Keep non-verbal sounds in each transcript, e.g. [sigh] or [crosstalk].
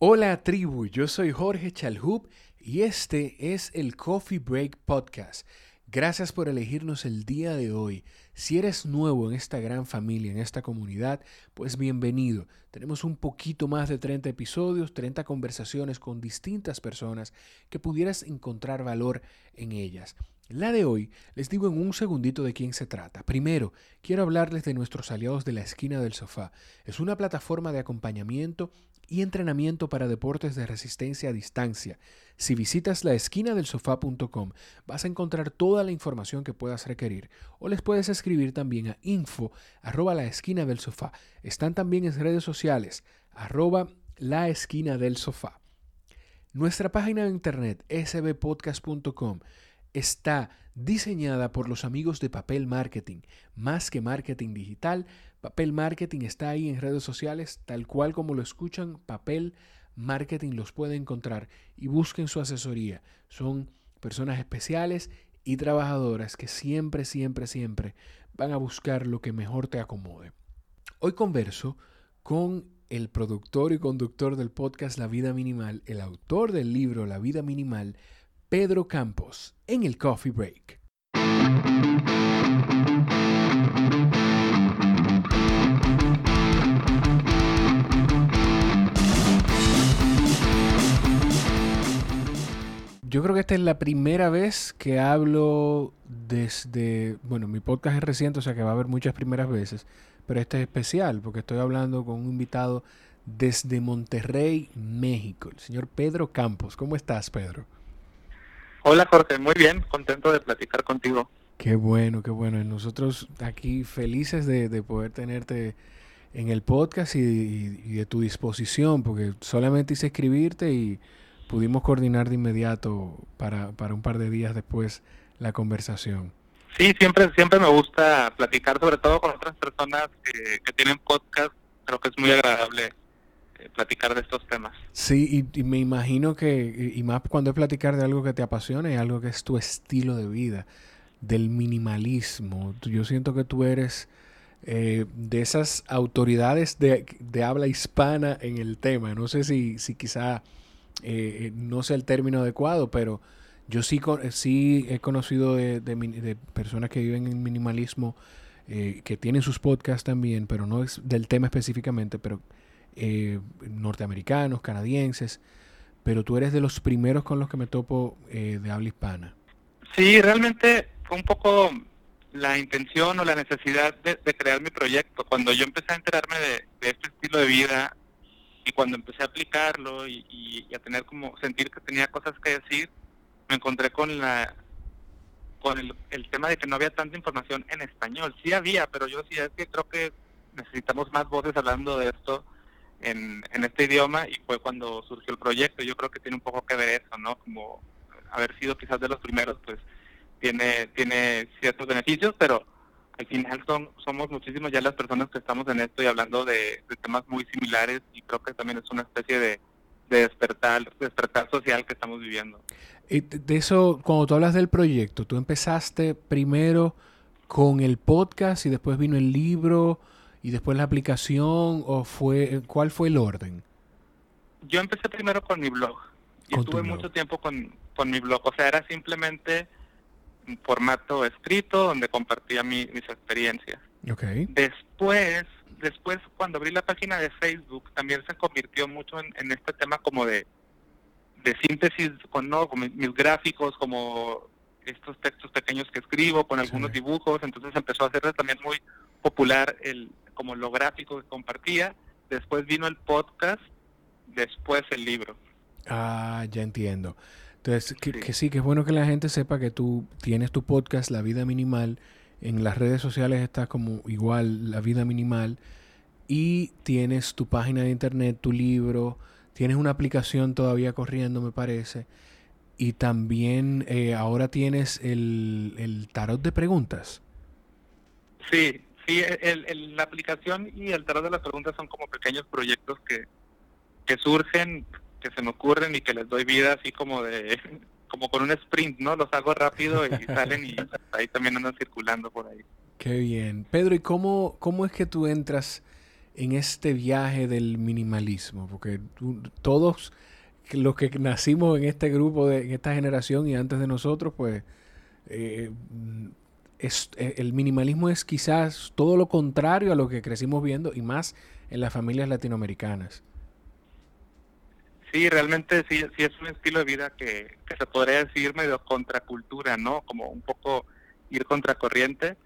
Hola tribu, yo soy Jorge Chalhub y este es el Coffee Break Podcast. Gracias por elegirnos el día de hoy. Si eres nuevo en esta gran familia, en esta comunidad, pues bienvenido. Tenemos un poquito más de 30 episodios, 30 conversaciones con distintas personas que pudieras encontrar valor en ellas. La de hoy les digo en un segundito de quién se trata. Primero, quiero hablarles de nuestros aliados de la esquina del sofá. Es una plataforma de acompañamiento y entrenamiento para deportes de resistencia a distancia. Si visitas la esquina del sofá.com vas a encontrar toda la información que puedas requerir o les puedes escribir también a info arroba la esquina del sofá. Están también en redes sociales arroba la esquina del sofá. Nuestra página de internet sbpodcast.com está diseñada por los amigos de Papel Marketing. Más que marketing digital, Papel Marketing está ahí en redes sociales, tal cual como lo escuchan, Papel Marketing los puede encontrar y busquen su asesoría. Son personas especiales y trabajadoras que siempre, siempre, siempre van a buscar lo que mejor te acomode. Hoy converso con el productor y conductor del podcast La Vida Minimal, el autor del libro La Vida Minimal, Pedro Campos en el Coffee Break. Yo creo que esta es la primera vez que hablo desde, bueno, mi podcast es reciente, o sea que va a haber muchas primeras veces, pero este es especial porque estoy hablando con un invitado desde Monterrey, México, el señor Pedro Campos. ¿Cómo estás, Pedro? Hola Jorge, muy bien, contento de platicar contigo. Qué bueno, qué bueno. Nosotros aquí felices de, poder tenerte en el podcast y, de tu disposición, porque solamente hice escribirte y pudimos coordinar de inmediato para, para un par de días después la conversación. Sí, siempre, siempre me gusta platicar, sobre todo con otras personas que, que tienen podcast. Creo que es muy agradable eh, platicar de estos temas. Sí, y, me imagino que, y más cuando es platicar de algo que te apasiona y algo que es tu estilo de vida, del minimalismo. Yo siento que tú eres eh, de esas autoridades de, habla hispana en el tema. No sé si, si quizá eh, no sea el término adecuado, pero yo sí, sí he conocido de, de, personas que viven en minimalismo, que tienen sus podcasts también, pero no es del tema específicamente, pero eh, norteamericanos, canadienses, pero tú eres de los primeros con los que me topo eh, de habla hispana. Sí, realmente fue un poco la intención o la necesidad de, crear mi proyecto. Cuando yo empecé a enterarme de, este estilo de vida y cuando empecé a aplicarlo y, a tener como sentir que tenía cosas que decir, me encontré con la con el, tema de que no había tanta información en español. Sí había, pero yo sí es que creo que necesitamos más voces hablando de esto en, en este idioma y fue cuando surgió el proyecto. Yo creo que tiene un poco que ver eso, ¿no? Como haber sido quizás de los primeros, pues tiene, tiene ciertos beneficios, pero al final son, somos muchísimos ya las personas que estamos en esto y hablando de, temas muy similares y creo que también es una especie de, de despertar, despertar social que estamos viviendo. Y de eso, cuando tú hablas del proyecto, tú empezaste primero con el podcast y después vino el libro y después la aplicación o fue cuál fue el orden? Yo empecé primero con mi blog y estuve mucho tiempo con, con mi blog, o sea, era simplemente formato escrito donde compartía mis experiencias. Okay. Después, después cuando abrí la página de Facebook también se convirtió mucho en, este tema como de, de síntesis con, ¿no? con mis gráficos, como estos textos pequeños que escribo, con algunos dibujos, entonces empezó a hacerse también muy popular el, como lo gráfico que compartía, después vino el podcast, después el libro. Ah, ya entiendo. Entonces, que sí. que es bueno que la gente sepa que tú tienes tu podcast, La Vida Minimal, en las redes sociales está como igual, La Vida Minimal, y tienes tu página de internet, tu libro, tienes una aplicación todavía corriendo, me parece, y también eh, ahora tienes el, el tarot de preguntas. Sí, Sí, el, la aplicación y el tarot de las preguntas son como pequeños proyectos que, que surgen, que se me ocurren y que les doy vida así como de [laughs] como con un sprint, ¿no? Los hago rápido y [laughs] salen y ahí también andan circulando por ahí. Qué bien. Pedro, ¿y cómo, cómo es que tú entras en este viaje del minimalismo? Porque todos los que nacimos en este grupo, de, en esta generación y antes de nosotros, pues eh, es, eh, el minimalismo es quizás todo lo contrario a lo que crecimos viendo y más en las familias latinoamericanas. Sí, realmente sí, sí es un estilo de vida que, que se podría decir medio contracultura, ¿no? Como un poco ir contracorriente.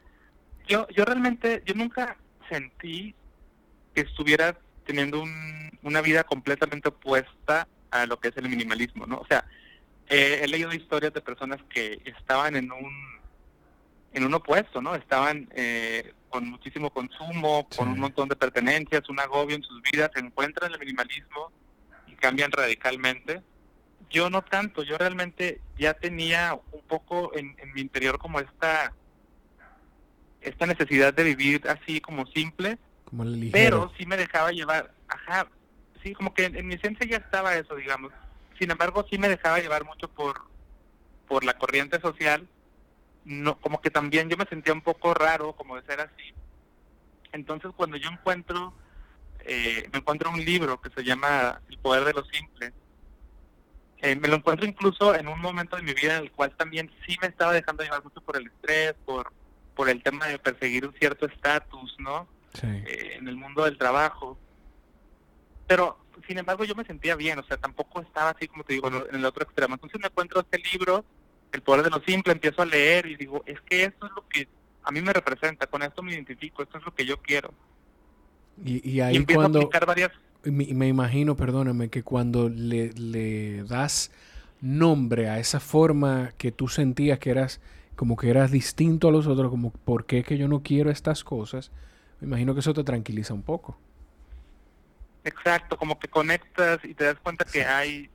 Yo, yo realmente, yo nunca sentí que estuviera teniendo una vida completamente opuesta a lo que es el minimalismo, ¿no? O sea, he leído historias de personas que estaban en un en un opuesto, ¿no? Estaban eh, con muchísimo consumo, con un montón de pertenencias, un agobio en sus vidas, se encuentran en el minimalismo cambian radicalmente. Yo no tanto, yo realmente ya tenía un poco en, en mi interior como esta esta necesidad de vivir así como simple, pero sí me dejaba llevar, ajá, sí, como que en, mi esencia ya estaba eso, digamos. Sin embargo, sí me dejaba llevar mucho por, por la corriente social, no, como que también yo me sentía un poco raro como de ser así. Entonces cuando yo encuentro, eh, me encuentro un libro que se llama El Poder de lo Simple, eh, me lo encuentro incluso en un momento de mi vida en el cual también sí me estaba dejando llevar mucho por el estrés, por por el tema de perseguir un cierto estatus, ¿no? Eh, en el mundo del trabajo. Pero, sin embargo, yo me sentía bien, o sea, tampoco estaba así como te digo en el otro extremo. Entonces me encuentro este libro, El poder de lo simple, empiezo a leer y digo, es que esto es lo que a mí me representa, con esto me identifico, esto es lo que yo quiero. Y, ahí cuando... A aplicar varias... Me, me imagino, perdóname, que cuando le, le das nombre a esa forma que tú sentías que eras como que eras distinto a los otros, como por qué que yo no quiero estas cosas, me imagino que eso te tranquiliza un poco. Exacto, como que conectas y te das cuenta que hay,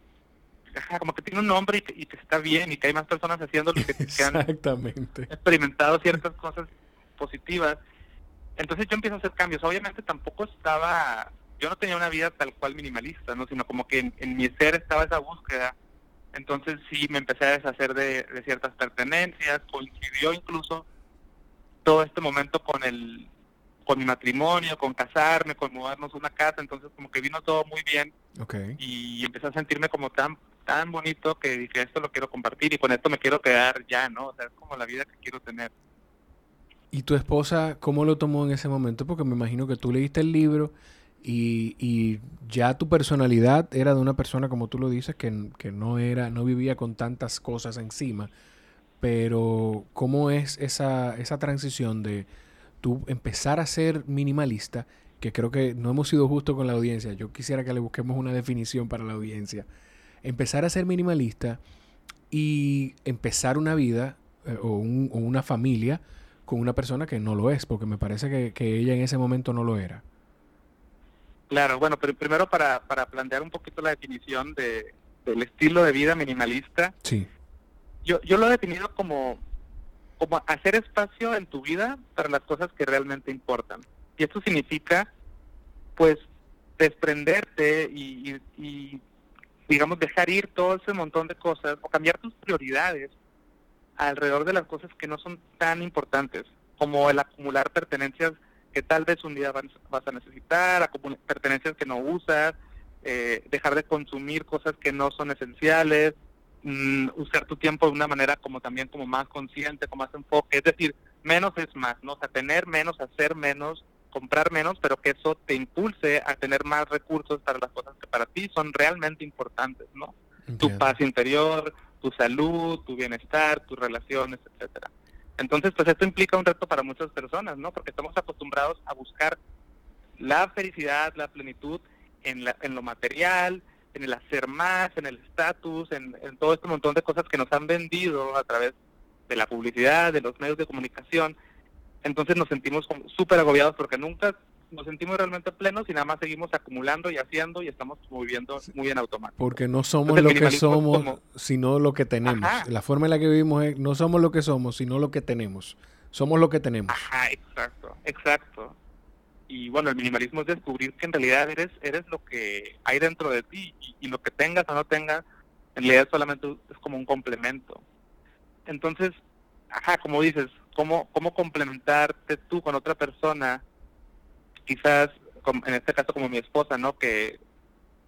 como que tiene un nombre y que, está bien y que hay más personas haciendo lo que, que han [laughs] experimentado ciertas cosas positivas. Entonces yo empiezo a hacer cambios. Obviamente tampoco estaba, yo no tenía una vida tal cual minimalista, ¿no? sino como que en mi ser estaba esa búsqueda entonces sí me empecé a deshacer de, ciertas pertenencias, coincidió incluso todo este momento con el con mi matrimonio, con casarme, con mudarnos a una casa, entonces como que vino todo muy bien y empecé a sentirme como tan tan bonito que dije esto lo quiero compartir y con esto me quiero quedar ya, ¿no? O sea, es como la vida que quiero tener. ¿Y tu esposa cómo lo tomó en ese momento? Porque me imagino que tú leíste el libro y, ya tu personalidad era de una persona, como tú lo dices, que, no era, no vivía con tantas cosas encima. Pero, ¿cómo es esa, esa transición de tú empezar a ser minimalista? Que creo que no hemos sido justos con la audiencia. Yo quisiera que le busquemos una definición para la audiencia. Empezar a ser minimalista y empezar una vida eh, o, una familia con una persona que no lo es, porque me parece que ella en ese momento no lo era. Claro, bueno, pero primero para, para plantear un poquito la definición de, del estilo de vida minimalista. Sí. Yo, yo lo he definido como, como hacer espacio en tu vida para las cosas que realmente importan. Y esto significa, pues, desprenderte y, y, digamos, dejar ir todo ese montón de cosas o cambiar tus prioridades alrededor de las cosas que no son tan importantes, como el acumular pertenencias que tal vez un día vas a necesitar, pertenencias que no usas, eh, dejar de consumir cosas que no son esenciales, mm, usar tu tiempo de una manera como también como más consciente, con más enfoque, es decir, menos es más, ¿no? O sea, tener menos, hacer menos, comprar menos, pero que eso te impulse a tener más recursos para las cosas que para ti son realmente importantes, ¿no? Tu paz interior, tu salud, tu bienestar, tus relaciones, etcétera. Entonces, pues esto implica un reto para muchas personas, ¿no? Porque estamos acostumbrados a buscar la felicidad, la plenitud en, la, en lo material, en el hacer más, en el estatus, en, todo este montón de cosas que nos han vendido a través de la publicidad, de los medios de comunicación. Entonces nos sentimos súper agobiados porque nunca nos sentimos realmente plenos y nada más seguimos acumulando y haciendo y estamos viviendo muy en automático. Porque no somos lo que somos, sino lo que tenemos. La forma en la que vivimos es, no somos lo que somos, sino lo que tenemos. Somos lo que tenemos. Ajá, exacto, exacto. Y bueno, el minimalismo es descubrir que en realidad eres eres lo que hay dentro de ti y, lo que tengas o no tengas, en realidad solamente es como un complemento. Entonces, ajá, como dices, cómo, cómo complementarte tú con otra persona quizás en este caso como mi esposa, ¿no? Que,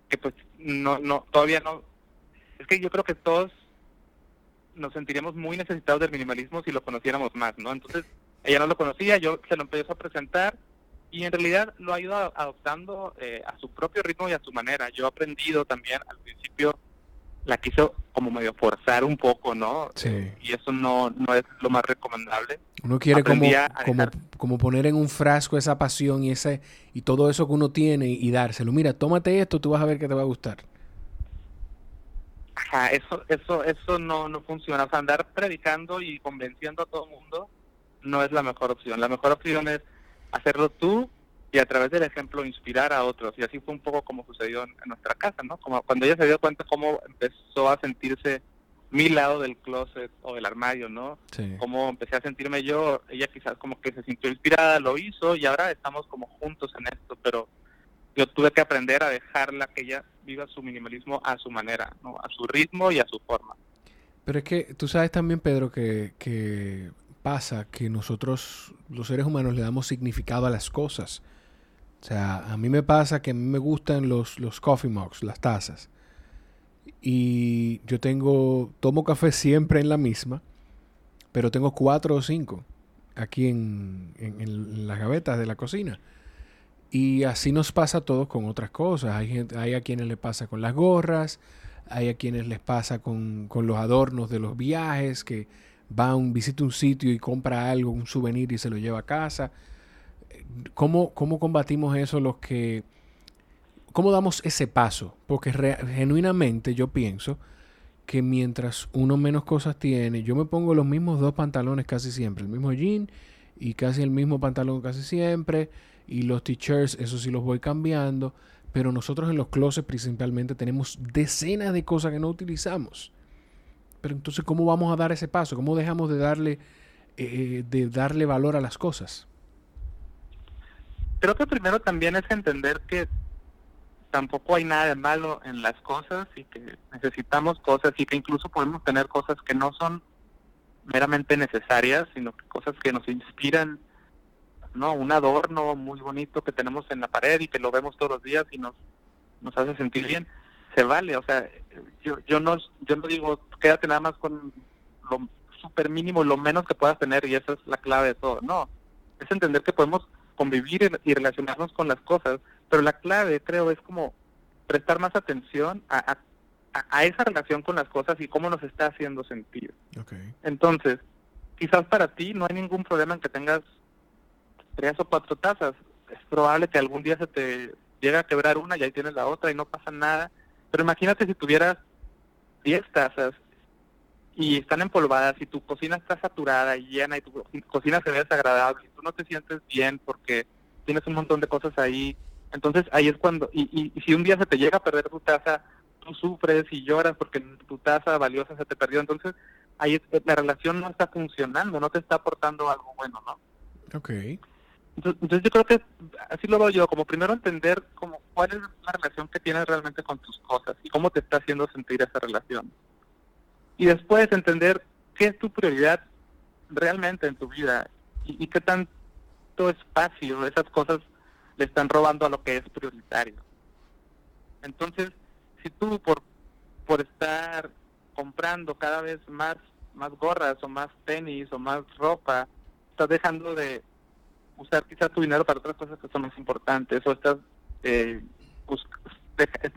que pues no, no, todavía no. Es que yo creo que todos nos sentiríamos muy necesitados del minimalismo si lo conociéramos más, ¿no? Entonces, ella no lo conocía, yo se lo empecé a presentar y en realidad lo ha ido adoptando eh, a su propio ritmo y a su manera. Yo he aprendido también, al principio la quiso como medio forzar un poco, ¿no? Sí. Y eso no, no es lo más recomendable. Uno quiere como, como, como, poner en un frasco esa pasión y ese y todo eso que uno tiene y, dárselo. Mira, tómate esto, tú vas a ver que te va a gustar. Ajá, eso, eso, eso no, no funciona. O sea, andar predicando y convenciendo a todo el mundo no es la mejor opción. La mejor opción es hacerlo tú y a través del ejemplo inspirar a otros. Y así fue un poco como sucedió en, nuestra casa, ¿no? Como cuando ella se dio cuenta cómo empezó a sentirse mi lado del closet o del armario, ¿no? Sí. Cómo empecé a sentirme yo, ella quizás como que se sintió inspirada, lo hizo y ahora estamos como juntos en esto, pero yo tuve que aprender a dejarla que ella viva su minimalismo a su manera, ¿no? A su ritmo y a su forma. Pero es que tú sabes también, Pedro, que, que pasa que nosotros, los seres humanos, le damos significado a las cosas. O sea, a mí me pasa que me gustan los, los coffee mugs, las tazas. Y yo tengo, tomo café siempre en la misma, pero tengo cuatro o cinco aquí en, en, las gavetas de la cocina. Y así nos pasa a todos con otras cosas. Hay, hay a quienes les pasa con las gorras, hay a quienes les pasa con, con los adornos de los viajes, que va, un, visita un sitio y compra algo, un souvenir y se lo lleva a casa. ¿Cómo, cómo combatimos eso los que... ¿Cómo damos ese paso? Porque genuinamente yo pienso que mientras uno menos cosas tiene, yo me pongo los mismos dos pantalones casi siempre, el mismo jean y casi el mismo pantalón casi siempre, y los t-shirts, eso sí los voy cambiando, pero nosotros en los closets principalmente tenemos decenas de cosas que no utilizamos. Pero entonces, ¿cómo vamos a dar ese paso? ¿Cómo dejamos de darle, eh, de darle valor a las cosas? Creo que primero también es entender que tampoco hay nada de malo en las cosas y que necesitamos cosas y que incluso podemos tener cosas que no son meramente necesarias, sino que cosas que nos inspiran, ¿no? Un adorno muy bonito que tenemos en la pared y que lo vemos todos los días y nos, nos hace sentir bien. Se vale, o sea, yo, yo, no, yo no digo quédate nada más con lo súper mínimo, lo menos que puedas tener y esa es la clave de todo. No, es entender que podemos convivir y relacionarnos con las cosas, pero la clave creo es como prestar más atención a, a, esa relación con las cosas y cómo nos está haciendo sentir. Entonces, quizás para ti no hay ningún problema en que tengas tres o cuatro tazas. Es probable que algún día se te llegue a quebrar una y ahí tienes la otra y no pasa nada. Pero imagínate si tuvieras diez tazas y están empolvadas y tu cocina está saturada y llena y tu cocina se ve desagradable y tú no te sientes bien porque tienes un montón de cosas ahí, entonces ahí es cuando, y, y, si un día se te llega a perder tu taza, tú sufres y lloras porque tu taza valiosa se te perdió, entonces ahí es, la relación no está funcionando, no te está aportando algo bueno, ¿no? Ok. Entonces, yo creo que así lo veo yo, como primero entender como cuál es la relación que tienes realmente con tus cosas y cómo te está haciendo sentir esa relación y después entender qué es tu prioridad realmente en tu vida y, qué tanto espacio esas cosas le están robando a lo que es prioritario. Entonces, si tú por, por estar comprando cada vez más, más gorras o más tenis o más ropa, estás dejando de usar quizás tu dinero para otras cosas que son más importantes o estás eh,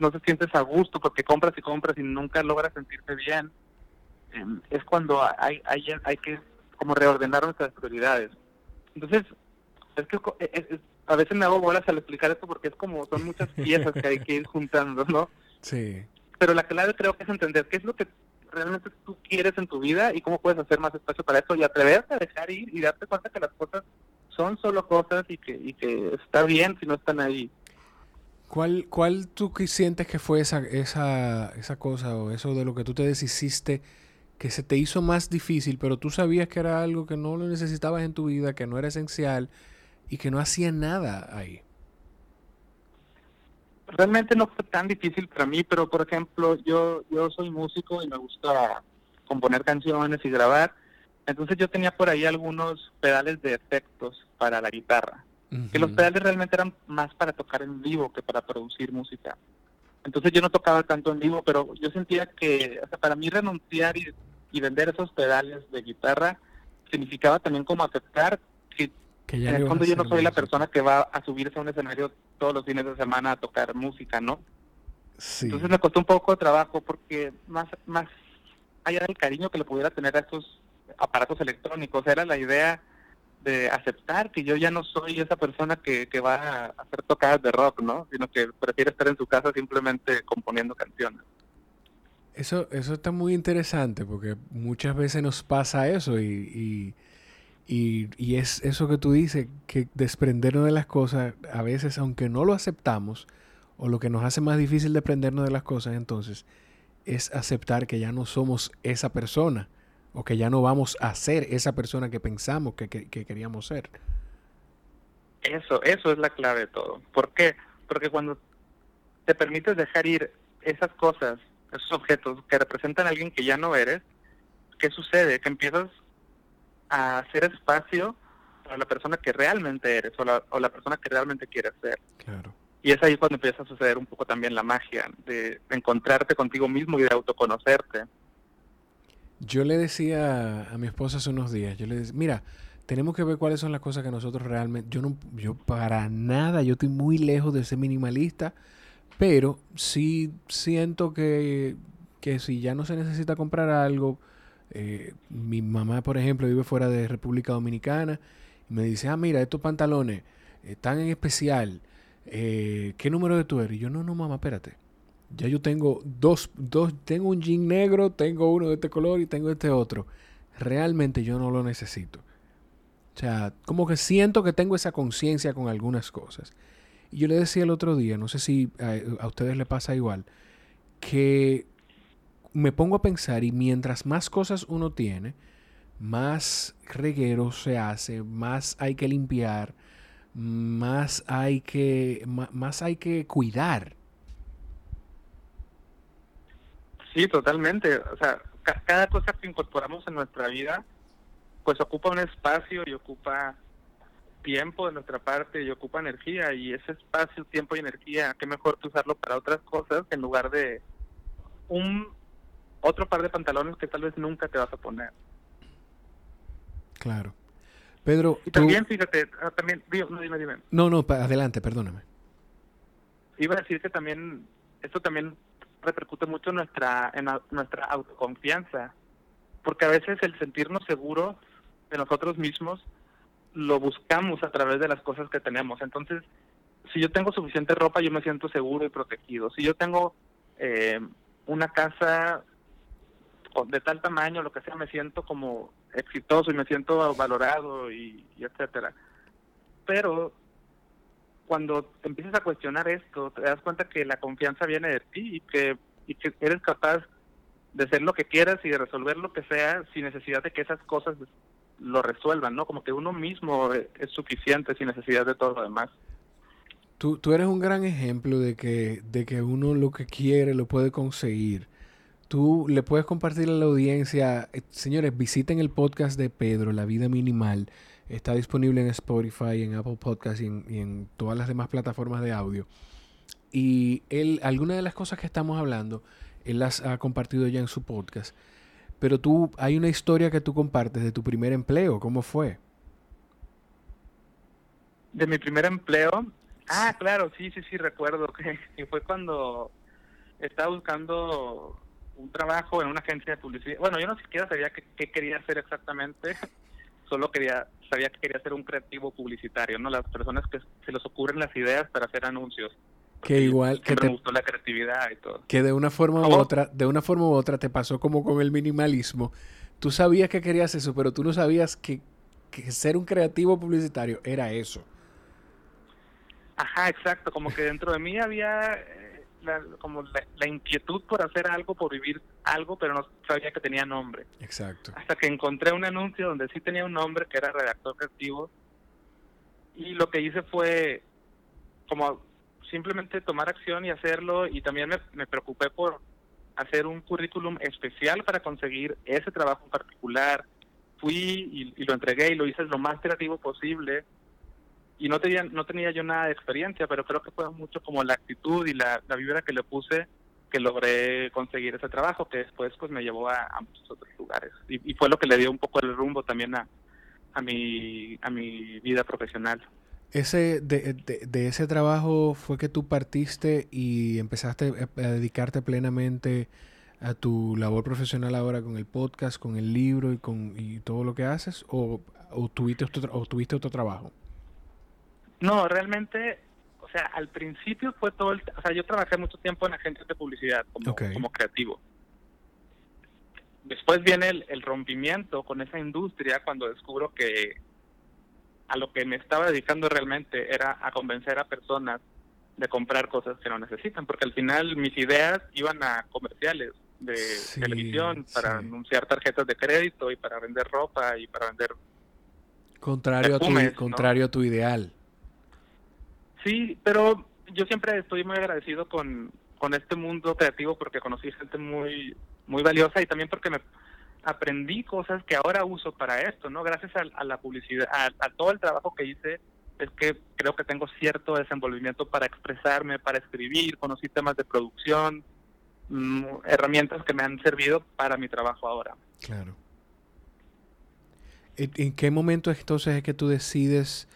no te sientes a gusto porque compras y compras y nunca logras sentirte bien es cuando hay, hay, hay que como reordenar nuestras prioridades. Entonces, es que a veces me hago bolas al explicar esto porque es como son muchas [laughs] piezas que hay que ir juntando, ¿no? Sí. Pero la clave creo que es entender qué es lo que realmente tú quieres en tu vida y cómo puedes hacer más espacio para eso y atreverte a dejar ir y darte cuenta que las cosas son solo cosas y que, y que está bien si no están ahí. ¿Cuál, ¿Cuál tú sientes que fue esa, esa, esa cosa o eso de lo que tú te deshiciste que se te hizo más difícil, pero tú sabías que era algo que no lo necesitabas en tu vida, que no era esencial y que no hacía nada ahí? Realmente no fue tan difícil para mí, pero por ejemplo, yo, yo soy músico y me gusta componer canciones y grabar. Entonces yo tenía por ahí algunos pedales de efectos para la guitarra. que los pedales realmente eran más para tocar en vivo que para producir música. Entonces yo no tocaba tanto en vivo, pero yo sentía que, o sea, para mí renunciar y, y vender esos pedales de guitarra significaba también como aceptar que, en el fondo yo no soy la persona que va a subirse a un escenario todos los fines de semana a tocar música, ¿no? Sí. Entonces me costó un poco de trabajo porque más, más allá del cariño que le pudiera tener a estos aparatos electrónicos, era la idea de aceptar que yo ya no soy esa persona que, que va a hacer tocadas de rock, ¿no? Sino que prefiere estar en su casa simplemente componiendo canciones. Eso, eso está muy interesante porque muchas veces nos pasa eso y, y, y, es eso que tú dices, que desprendernos de las cosas, a veces aunque no lo aceptamos, o lo que nos hace más difícil desprendernos de las cosas entonces, es aceptar que ya no somos esa persona o que ya no vamos a ser esa persona que pensamos que, queríamos ser. Eso, eso es la clave de todo. ¿Por qué? Porque cuando te permites dejar ir esas cosas, esos objetos que representan a alguien que ya no eres, ¿qué sucede? Que empiezas a hacer espacio para la persona que realmente eres o la, o la persona que realmente quieres ser. Claro. Y es ahí cuando empieza a suceder un poco también la magia de encontrarte contigo mismo y de autoconocerte. Yo le decía a mi esposa hace unos días, yo le decía, mira, tenemos que ver cuáles son las cosas que nosotros realmente, yo no, yo para nada, yo estoy muy lejos de ser minimalista, pero sí siento que, que si ya no se necesita comprar algo, eh, mi mamá, por ejemplo, vive fuera de República Dominicana y me dice, ah, mira, estos pantalones están en especial, eh, ¿qué número de tú eres? Y yo, no, no, mamá, espérate. Ya yo tengo dos, dos, tengo un jean negro, tengo uno de este color y tengo este otro. Realmente yo no lo necesito. O sea, como que siento que tengo esa conciencia con algunas cosas. Yo le decía el otro día, no sé si a, ustedes le pasa igual, que me pongo a pensar y mientras más cosas uno tiene, más reguero se hace, más hay que limpiar, más hay que, más hay que cuidar. Sí, totalmente. O sea, cada cosa que incorporamos en nuestra vida, pues ocupa un espacio y ocupa tiempo de nuestra parte y ocupa energía y ese espacio, tiempo y energía, qué mejor que usarlo para otras cosas en lugar de un otro par de pantalones que tal vez nunca te vas a poner. Claro. Pedro, y también, fíjate, ah, también, no, dime, dime. No, no, adelante, perdóname. Iba a decir que también, esto también repercute mucho en nuestra, en nuestra autoconfianza, porque a veces el sentirnos seguros de nosotros mismos lo buscamos a través de las cosas que tenemos. Entonces, si yo tengo suficiente ropa, yo me siento seguro y protegido. Si yo tengo eh, una casa de tal tamaño, lo que sea, me siento como exitoso y me siento valorado y, etcétera. Pero cuando empiezas a cuestionar esto, te das cuenta que la confianza viene de ti y que, y que eres capaz de hacer lo que quieras y de resolver lo que sea sin necesidad de que esas cosas lo resuelvan, ¿no? Como que uno mismo es suficiente sin necesidad de todo lo demás. Tú, tú eres un gran ejemplo de que, de que uno lo que quiere lo puede conseguir tú le puedes compartir a la audiencia. Eh, señores, visiten el podcast de Pedro, La Vida Minimal. Está disponible en Spotify, en Apple Podcasts y en, todas las demás plataformas de audio. Y él, algunas de las cosas que estamos hablando, él las ha compartido ya en su podcast. Pero tú, hay una historia que tú compartes de tu primer empleo. ¿Cómo fue? De mi primer empleo. Ah, claro, sí, sí, sí, recuerdo que fue cuando estaba buscando un trabajo en una agencia de publicidad. Bueno, yo no siquiera sabía qué, quería hacer exactamente, [laughs] solo quería sabía que quería ser un creativo publicitario, ¿no? Las personas que se les ocurren las ideas para hacer anuncios. Que igual que te gustó la creatividad y todo. Que de una forma u otra, de una forma u otra te pasó como con el minimalismo. Tú sabías que querías eso, pero tú no sabías que, que ser un creativo publicitario era eso. Ajá, exacto, como que dentro de mí había la, como la, inquietud por hacer algo, por vivir algo, pero no sabía que tenía nombre. Exacto. Hasta que encontré un anuncio donde sí tenía un nombre, que era redactor creativo, y lo que hice fue como simplemente tomar acción y hacerlo, y también me, me preocupé por hacer un currículum especial para conseguir ese trabajo en particular. Fui y, y, lo entregué y lo hice lo más creativo posible y no tenía, no tenía yo nada de experiencia, pero creo que fue mucho como la actitud y la, vibra que le puse que logré conseguir ese trabajo, que después pues me llevó a, muchos otros lugares. Y, fue lo que le dio un poco el rumbo también a, a, mi, a mi vida profesional. Ese, de, de, ese trabajo fue que tú partiste y empezaste a dedicarte plenamente a tu labor profesional ahora con el podcast, con el libro y con y todo lo que haces o, o tuviste otro, o tuviste otro trabajo? No, realmente o sea, al principio fue todo el... O sea, yo trabajé mucho tiempo en agencias de publicidad como, como creativo. Después viene el, rompimiento con esa industria cuando descubro que a lo que me estaba dedicando realmente era a convencer a personas de comprar cosas que no necesitan, porque al final mis ideas iban a comerciales de televisión para anunciar tarjetas de crédito y para vender ropa y para vender contrario a tu contrario a tu ideal. Sí, pero yo siempre estoy muy agradecido con, con este mundo creativo porque conocí gente muy muy valiosa y también porque me aprendí cosas que ahora uso para esto, ¿no? Gracias a, la publicidad, a, todo el trabajo que hice, es que creo que tengo cierto desenvolvimiento para expresarme, para escribir, conocí temas de producción, mm, herramientas que me han servido para mi trabajo ahora. Claro. ¿En qué momento entonces es que tú decides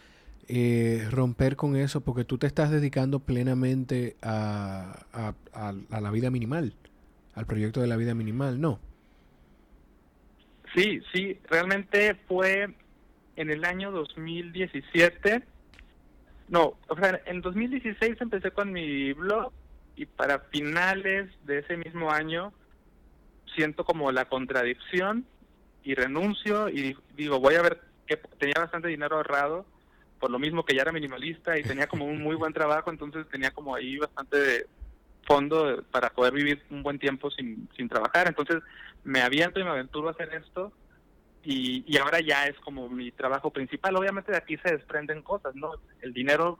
eh, romper con eso porque tú te estás dedicando plenamente a, a, la vida minimal, al proyecto de la vida minimal, ¿no? Sí, sí, realmente fue en el año 2017. No, o sea, en 2016 empecé con mi blog y para finales de ese mismo año siento como la contradicción y renuncio y digo, voy a ver que tenía bastante dinero ahorrado por lo mismo que ya era minimalista y tenía como un muy buen trabajo, entonces tenía como ahí bastante fondo para poder vivir un buen tiempo sin, sin trabajar. Entonces me aviento y me aventuro a hacer esto y, y ahora ya es como mi trabajo principal. Obviamente de aquí se desprenden cosas, ¿no? El dinero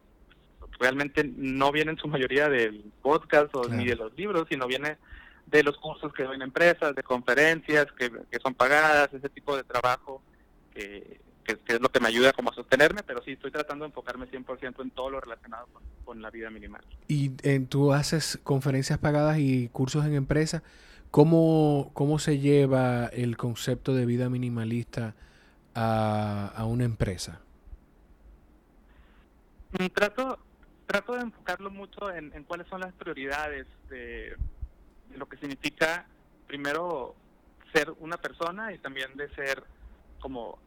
realmente no viene en su mayoría del podcast o ni de los libros, sino viene de los cursos que doy en empresas, de conferencias que, que son pagadas, ese tipo de trabajo que, que, es lo que me ayuda como a sostenerme, pero sí estoy tratando de enfocarme 100% en todo lo relacionado con, la vida minimal. Y en, tú haces conferencias pagadas y cursos en empresa. ¿Cómo, ¿Cómo se lleva el concepto de vida minimalista a, a una empresa? Mm, trato, trato de enfocarlo mucho en, en cuáles son las prioridades de, de lo que significa, primero, ser una persona y también de ser como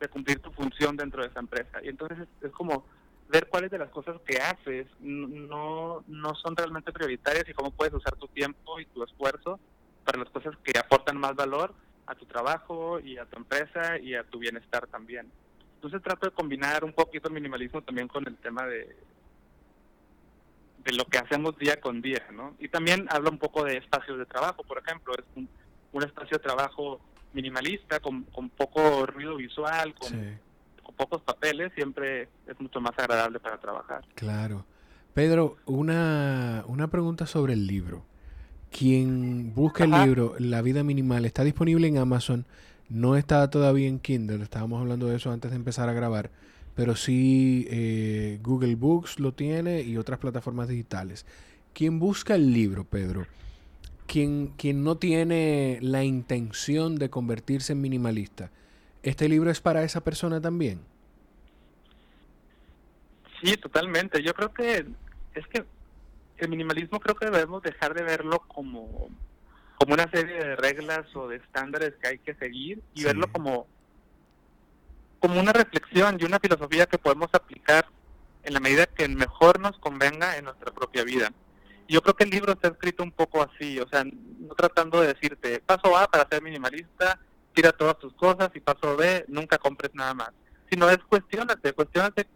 de cumplir tu función dentro de esa empresa. Y entonces es, como ver cuáles de las cosas que haces no, no son realmente prioritarias y cómo puedes usar tu tiempo y tu esfuerzo para las cosas que aportan más valor a tu trabajo y a tu empresa y a tu bienestar también. Entonces trato de combinar un poquito el minimalismo también con el tema de, de lo que hacemos día con día, ¿no? Y también hablo un poco de espacios de trabajo, por ejemplo, es un, un espacio de trabajo minimalista, con, con poco ruido visual, con, pocos papeles, siempre es mucho más agradable para trabajar. Claro. Pedro, una, una pregunta sobre el libro. Quien busca el libro, La vida minimal, está disponible en Amazon. No está todavía en Kindle, estábamos hablando de eso antes de empezar a grabar, pero sí eh, Google Books lo tiene y otras plataformas digitales. Quien busca el libro, Pedro, quien, quien no tiene la intención de convertirse en minimalista, ¿este libro es para esa persona también? Sí, totalmente. Yo creo que es que el minimalismo creo que debemos dejar de verlo como, como una serie de reglas o de estándares que hay que seguir y verlo como, como una reflexión y una filosofía que podemos aplicar en la medida que mejor nos convenga en nuestra propia vida yo creo que el libro está escrito un poco así, o sea, no tratando de decirte, paso A para ser minimalista, tira todas tus cosas y paso B, nunca compres nada más. Sino es cuestionate, cuestionate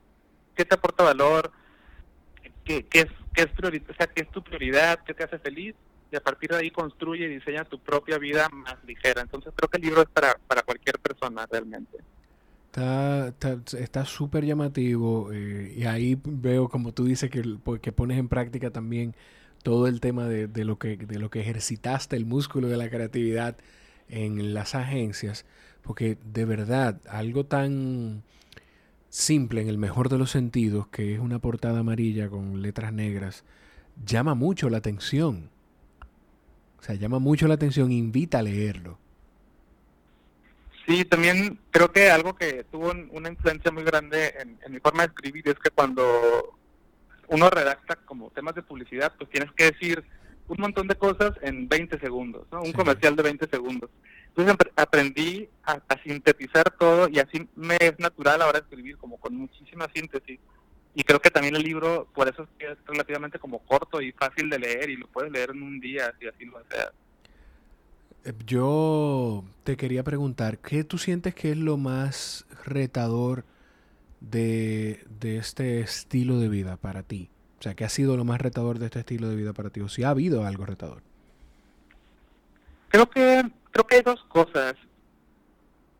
qué te aporta valor, qué, qué es, qué es, o sea, qué es tu prioridad, qué te hace feliz, y a partir de ahí construye y diseña tu propia vida más ligera. Entonces creo que el libro es para, para cualquier persona realmente. Está súper llamativo eh, y ahí veo, como tú dices, que, que pones en práctica también todo el tema de, de, lo que, de lo que ejercitaste el músculo de la creatividad en las agencias, porque de verdad, algo tan, simple en el mejor de los sentidos, que es una portada amarilla con letras negras, llama mucho la atención. O sea, llama mucho la atención, invita a leerlo. Sí, también creo que algo que tuvo una influencia muy grande en, en, mi forma de escribir es que cuando uno redacta como temas de publicidad, pues tienes que decir un montón de cosas en 20 segundos, ¿no? Un comercial de 20 segundos. Entonces aprendí a, sintetizar todo y así me es natural ahora escribir como con muchísima síntesis. Y creo que también el libro, por eso es relativamente como corto y fácil de leer y lo puedes leer en un día si así lo deseas. Eh, yo te quería preguntar, ¿qué tú sientes que es lo más retador de, de este estilo de vida para ti? O sea, ¿qué ha sido lo más retador de este estilo de vida para ti? O si ha habido algo retador. Creo que, creo que hay dos cosas.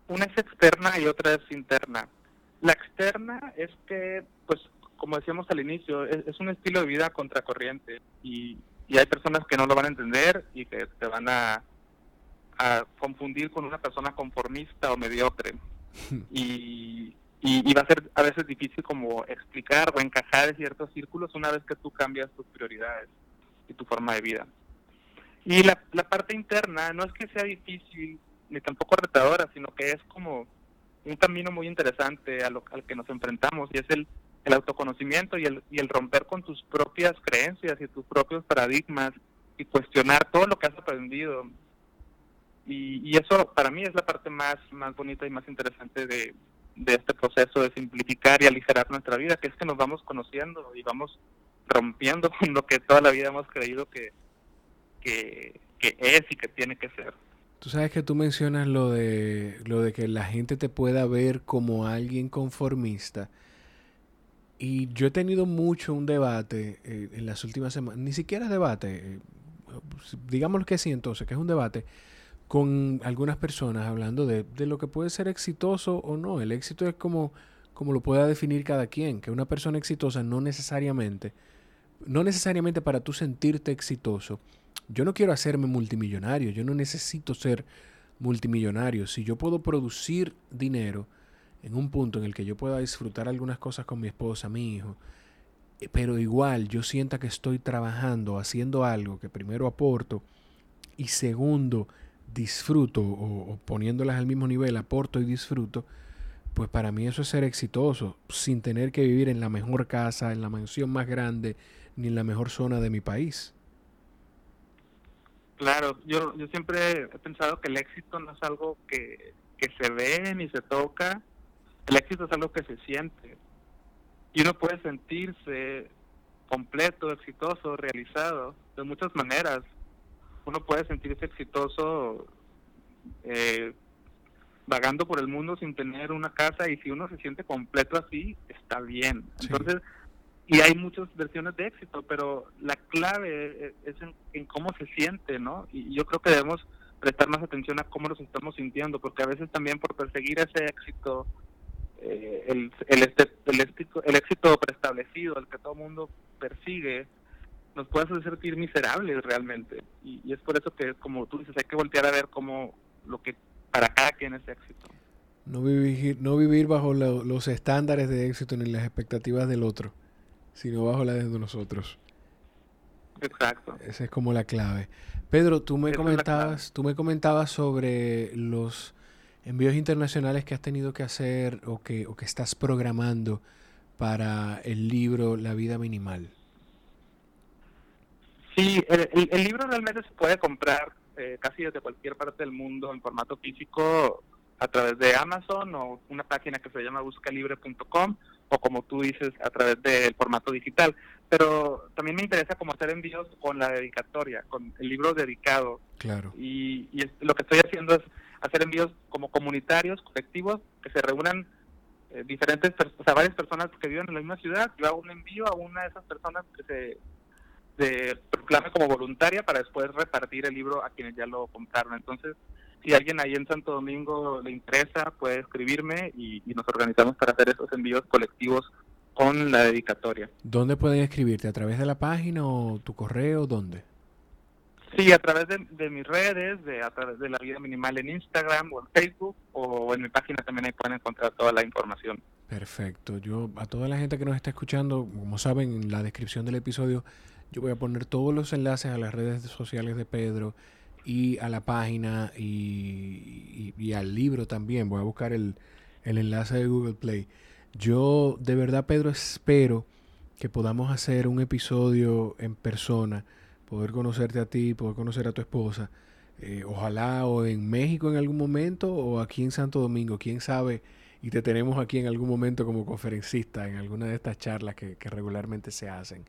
Una es externa y otra es interna. La externa es que, pues, como decíamos al inicio, es, un estilo de vida contracorriente y, y hay personas que no lo van a entender y que te van a, a confundir con una persona conformista o mediocre. [laughs] y, y, va a ser a veces difícil como explicar o encajar en ciertos círculos una vez que tú cambias tus prioridades y tu forma de vida. Y la, la parte interna no es que sea difícil ni tampoco retadora, sino que es como un camino muy interesante al que nos enfrentamos y es el, el autoconocimiento y el, y el romper con tus propias creencias y tus propios paradigmas y cuestionar todo lo que has aprendido. Y, y eso para mí es la parte más, más bonita y más interesante de, de este proceso de simplificar y aligerar nuestra vida, que es que nos vamos conociendo y vamos rompiendo [laughs] con lo que toda la vida hemos creído que, que, es y que tiene que ser. Tú sabes que tú mencionas lo de lo de que la gente te pueda ver como alguien conformista. Y yo he tenido mucho un debate eh, en las últimas semanas, ni siquiera debate, eh, digamos que sí entonces, que es un debate con algunas personas hablando de, de, lo que puede ser exitoso o no. El éxito es como, como lo pueda definir cada quien, que una persona exitosa no necesariamente, no necesariamente para tú sentirte exitoso. Yo no quiero hacerme multimillonario, yo no necesito ser multimillonario. Si yo puedo producir dinero en un punto en el que yo pueda disfrutar algunas cosas con mi esposa, mi hijo, eh, pero igual yo sienta que estoy trabajando, haciendo algo que primero aporto y segundo disfruto o, poniéndolas al mismo nivel, aporto y disfruto, pues para mí eso es ser exitoso, sin tener que vivir en la mejor casa, en la mansión más grande, ni en la mejor zona de mi país. Claro, yo, yo siempre he pensado que el éxito no es algo que, que se ve ni se toca, el éxito es algo que se siente. Y uno puede sentirse completo, exitoso, realizado, de muchas maneras uno puede sentirse exitoso eh, vagando por el mundo sin tener una casa y si uno se siente completo así, está bien. Entonces, y hay muchas versiones de éxito, pero la clave es en, cómo se siente, ¿no? Y yo creo que debemos prestar más atención a cómo nos estamos sintiendo, porque a veces también por perseguir ese éxito, eh, el, el, este, el, éxito, el éxito preestablecido, el que todo mundo persigue, nos puede hacer sentir miserables realmente. Y, es por eso que, como tú dices, hay que voltear a ver cómo lo que para cada quien es éxito. No vivir, no vivir bajo los estándares de éxito ni las expectativas del otro, sino bajo las de nosotros. Exacto. Esa es como la clave. Pedro, tú me comentabas, tú me comentabas sobre los envíos internacionales que has tenido que hacer o que, o que estás programando para el libro La vida minimal. Sí, el, libro realmente se puede comprar eh, casi desde cualquier parte del mundo en formato físico a través de Amazon o una página que se llama buscalibre.com o como tú dices a través del formato digital. Pero también me interesa como hacer envíos con la dedicatoria, con el libro dedicado. Claro. Y, lo que estoy haciendo es hacer envíos como comunitarios, colectivos, que se reúnan eh, diferentes, o sea, varias personas que viven en la misma ciudad. Yo hago un envío a una de esas personas que se se proclame como voluntaria para después repartir el libro a quienes ya lo compraron. Entonces, si alguien ahí en Santo Domingo le interesa, puede escribirme y, nos organizamos para hacer esos envíos colectivos con la dedicatoria. ¿Dónde pueden escribirte? ¿A través de la página o tu correo? ¿Dónde? Sí, a través de, mis redes, de, a través de la vida minimal en Instagram o en Facebook o en mi página también ahí pueden encontrar toda la información. Perfecto. Yo a toda la gente que nos está escuchando, como saben, en la descripción del episodio yo voy a poner todos los enlaces a las redes sociales de Pedro y a la página y, al libro también. Voy a buscar el, el enlace de Google Play. Yo de verdad, Pedro, espero que podamos hacer un episodio en persona, poder conocerte a ti, poder conocer a tu esposa. Eh, ojalá o en México en algún momento o aquí en Santo Domingo, quién sabe. Y te tenemos aquí en algún momento como conferencista en alguna de estas charlas que, regularmente se hacen.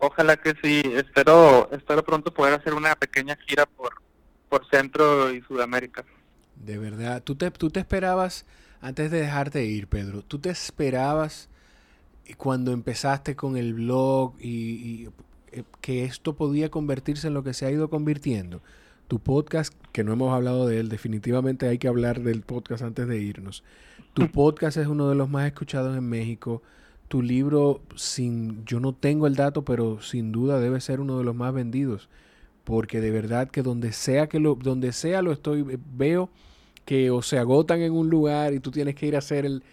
Ojalá que sí. Espero, espero pronto poder hacer una pequeña gira por, por Centro y Sudamérica. De verdad, ¿tú te, tú te esperabas, antes de dejarte ir, Pedro, tú te esperabas cuando empezaste con el blog y, eh, que esto podía convertirse en lo que se ha ido convirtiendo. Tu podcast, que no hemos hablado de él, definitivamente hay que hablar del podcast antes de irnos. Tu [laughs] podcast es uno de los más escuchados en México. Tu libro, sin, yo no tengo el dato, pero sin duda debe ser uno de los más vendidos. Porque de verdad que donde sea que lo, donde sea lo estoy, veo que o se agotan en un lugar y tú tienes que ir a hacer el,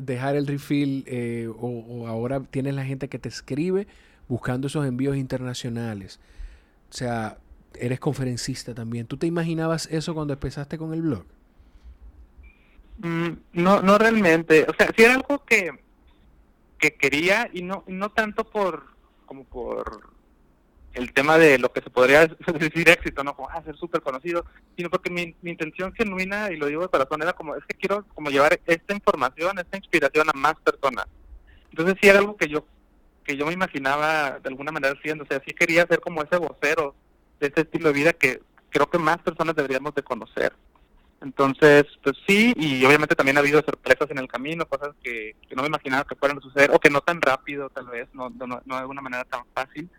dejar el refill eh, o, ahora tienes la gente que te escribe buscando esos envíos internacionales. O sea, eres conferencista también. ¿Tú te imaginabas eso cuando empezaste con el blog? Mm, no, no realmente. O sea, sí era algo que, que quería y no, no tanto por como por el tema de lo que se podría [laughs] decir éxito, ¿no? Como ah, ser súper conocido, sino porque mi, intención genuina, y lo digo de corazón, era como, es que quiero como llevar esta información, esta inspiración a más personas. Entonces sí era algo que yo que yo me imaginaba de alguna manera haciendo, o sea, sí quería ser como ese vocero de ese estilo de vida que creo que más personas deberíamos de conocer. Entonces, pues sí, y obviamente también ha habido sorpresas en el camino, cosas que, no me imaginaba que fueran a suceder, o que no tan rápido tal vez, no, no, de una manera tan fácil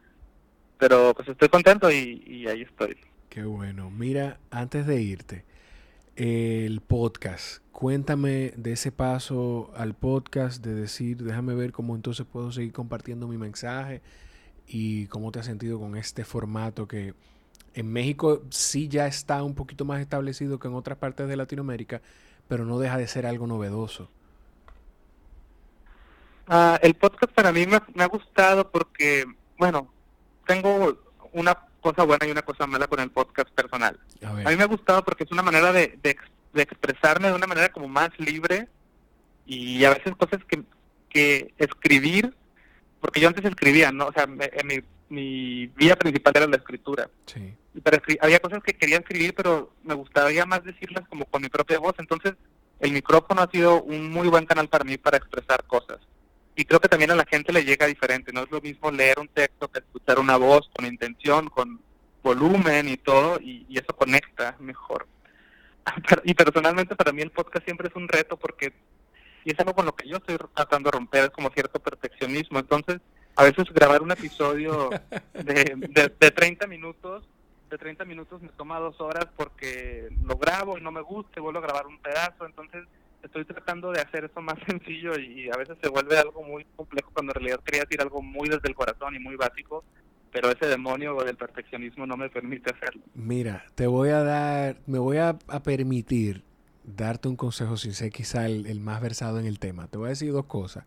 pero pues estoy contento y, ahí estoy. Qué bueno. Mira, antes de irte, el podcast. Cuéntame de ese paso al podcast, de decir, déjame ver cómo entonces puedo seguir compartiendo mi mensaje y cómo te has sentido con este formato que en México sí ya está un poquito más establecido que en otras partes de Latinoamérica, pero no deja de ser algo novedoso. Ah, el podcast para mí me ha gustado porque, bueno, tengo una cosa buena y una cosa mala con el podcast personal. A, mí me ha gustado porque es una manera de, de, expresarme de una manera como más libre y a veces cosas que, que escribir, porque yo antes escribía, ¿no? O sea, mi, mi vía principal era la escritura. Sí. Pero había cosas que quería escribir, pero me gustaría más decirlas como con mi propia voz. Entonces, el micrófono ha sido un muy buen canal para mí para expresar cosas y creo que también a la gente le llega diferente. No es lo mismo leer un texto que escuchar una voz con intención, con volumen y todo, y, eso conecta mejor. [laughs] Y personalmente para mí el podcast siempre es un reto porque, y es algo con lo que yo estoy tratando de romper, es como cierto perfeccionismo. Entonces, a veces grabar un episodio de, de, de 30 minutos, de 30 minutos me toma dos horas porque lo grabo y no me gusta, y vuelvo a grabar un pedazo, entonces estoy tratando de hacer eso más [laughs] sencillo y a veces se vuelve algo muy complejo cuando en realidad quería decir algo muy desde el corazón y muy básico, pero ese demonio del perfeccionismo no me permite hacerlo. Mira, te voy a dar, me voy a, permitir darte un consejo sin ser quizá el, más versado en el tema. Te voy a decir dos cosas.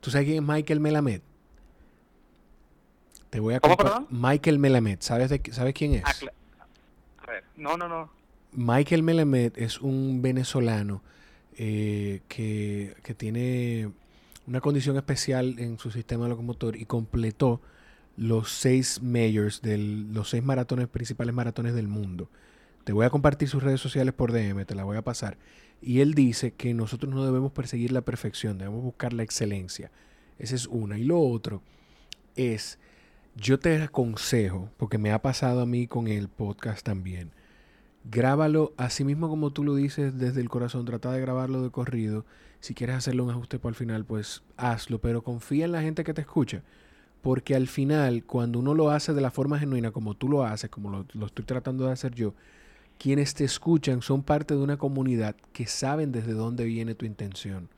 ¿Tú sabes quién es Michael Melamed? Te voy a ¿Cómo, Michael Melamed, ¿sabes, de, ¿sabes quién es? Ah, a ver, no, no, no. Michael Melamed es un venezolano eh, que, tiene una condición especial en su sistema locomotor y completó los seis majors, de los seis maratones, principales maratones del mundo. Te voy a compartir sus redes sociales por DM, te la voy a pasar. Y él dice que nosotros no debemos perseguir la perfección, debemos buscar la excelencia. Esa es una. Y lo otro es, yo te aconsejo, porque me ha pasado a mí con el podcast también, Grábalo así mismo como tú lo dices desde el corazón. Trata de grabarlo de corrido. Si quieres hacerle un ajuste para el final, pues hazlo. Pero confía en la gente que te escucha. Porque al final, cuando uno lo hace de la forma genuina, como tú lo haces, como lo, estoy tratando de hacer yo, quienes te escuchan son parte de una comunidad que saben desde dónde viene tu intención.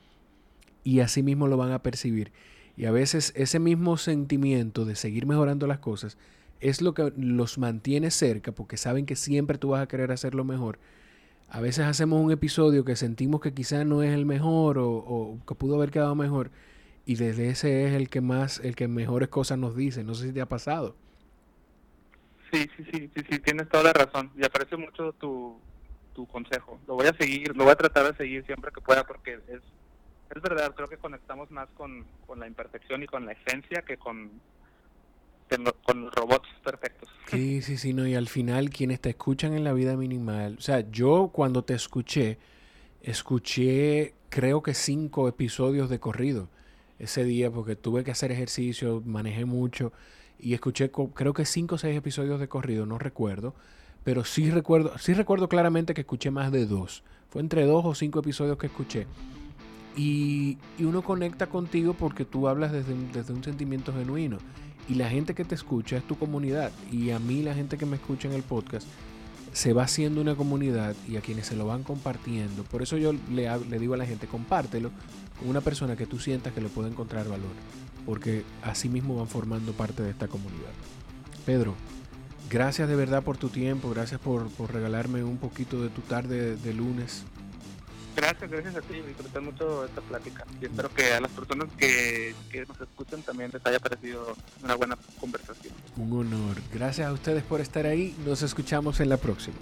Y así mismo lo van a percibir. Y a veces ese mismo sentimiento de seguir mejorando las cosas es lo que los mantiene cerca porque saben que siempre tú vas a querer hacerlo mejor. a veces hacemos un episodio que sentimos que quizás no es el mejor o, que pudo haber quedado mejor y desde ese es el que más, el que mejores cosas nos dice. No sé si te ha pasado. Sí, sí, sí, sí, tienes toda la razón. Y aprecio mucho tu, tu consejo. Lo voy a seguir, lo voy a tratar de seguir siempre que pueda porque es, es verdad, creo que conectamos más con, con la imperfección y con la esencia que con con robots perfectos. Sí, sí, sí, no, y al final quienes te escuchan en la vida minimal, o sea, yo cuando te escuché, escuché creo que cinco episodios de corrido ese día porque tuve que hacer ejercicio, manejé mucho y escuché creo que cinco o seis episodios de corrido, no recuerdo, pero sí recuerdo, sí recuerdo claramente que escuché más de dos. Fue entre dos o cinco episodios que escuché. Y, uno conecta contigo porque tú hablas desde, un sentimiento genuino y la gente que te escucha es tu comunidad. Y a mí la gente que me escucha en el podcast se va haciendo una comunidad y a quienes se lo van compartiendo. Por eso yo le, digo a la gente, compártelo con una persona que tú sientas que le puede encontrar valor. Porque así mismo van formando parte de esta comunidad. Pedro, gracias de verdad por tu tiempo, gracias por, por regalarme un poquito de tu tarde de lunes Gracias, gracias a ti. Disfruté mucho esta plática y espero que a las personas que, que nos escuchen también les haya parecido una buena conversación. Un honor. Gracias a ustedes por estar ahí. Nos escuchamos en la próxima.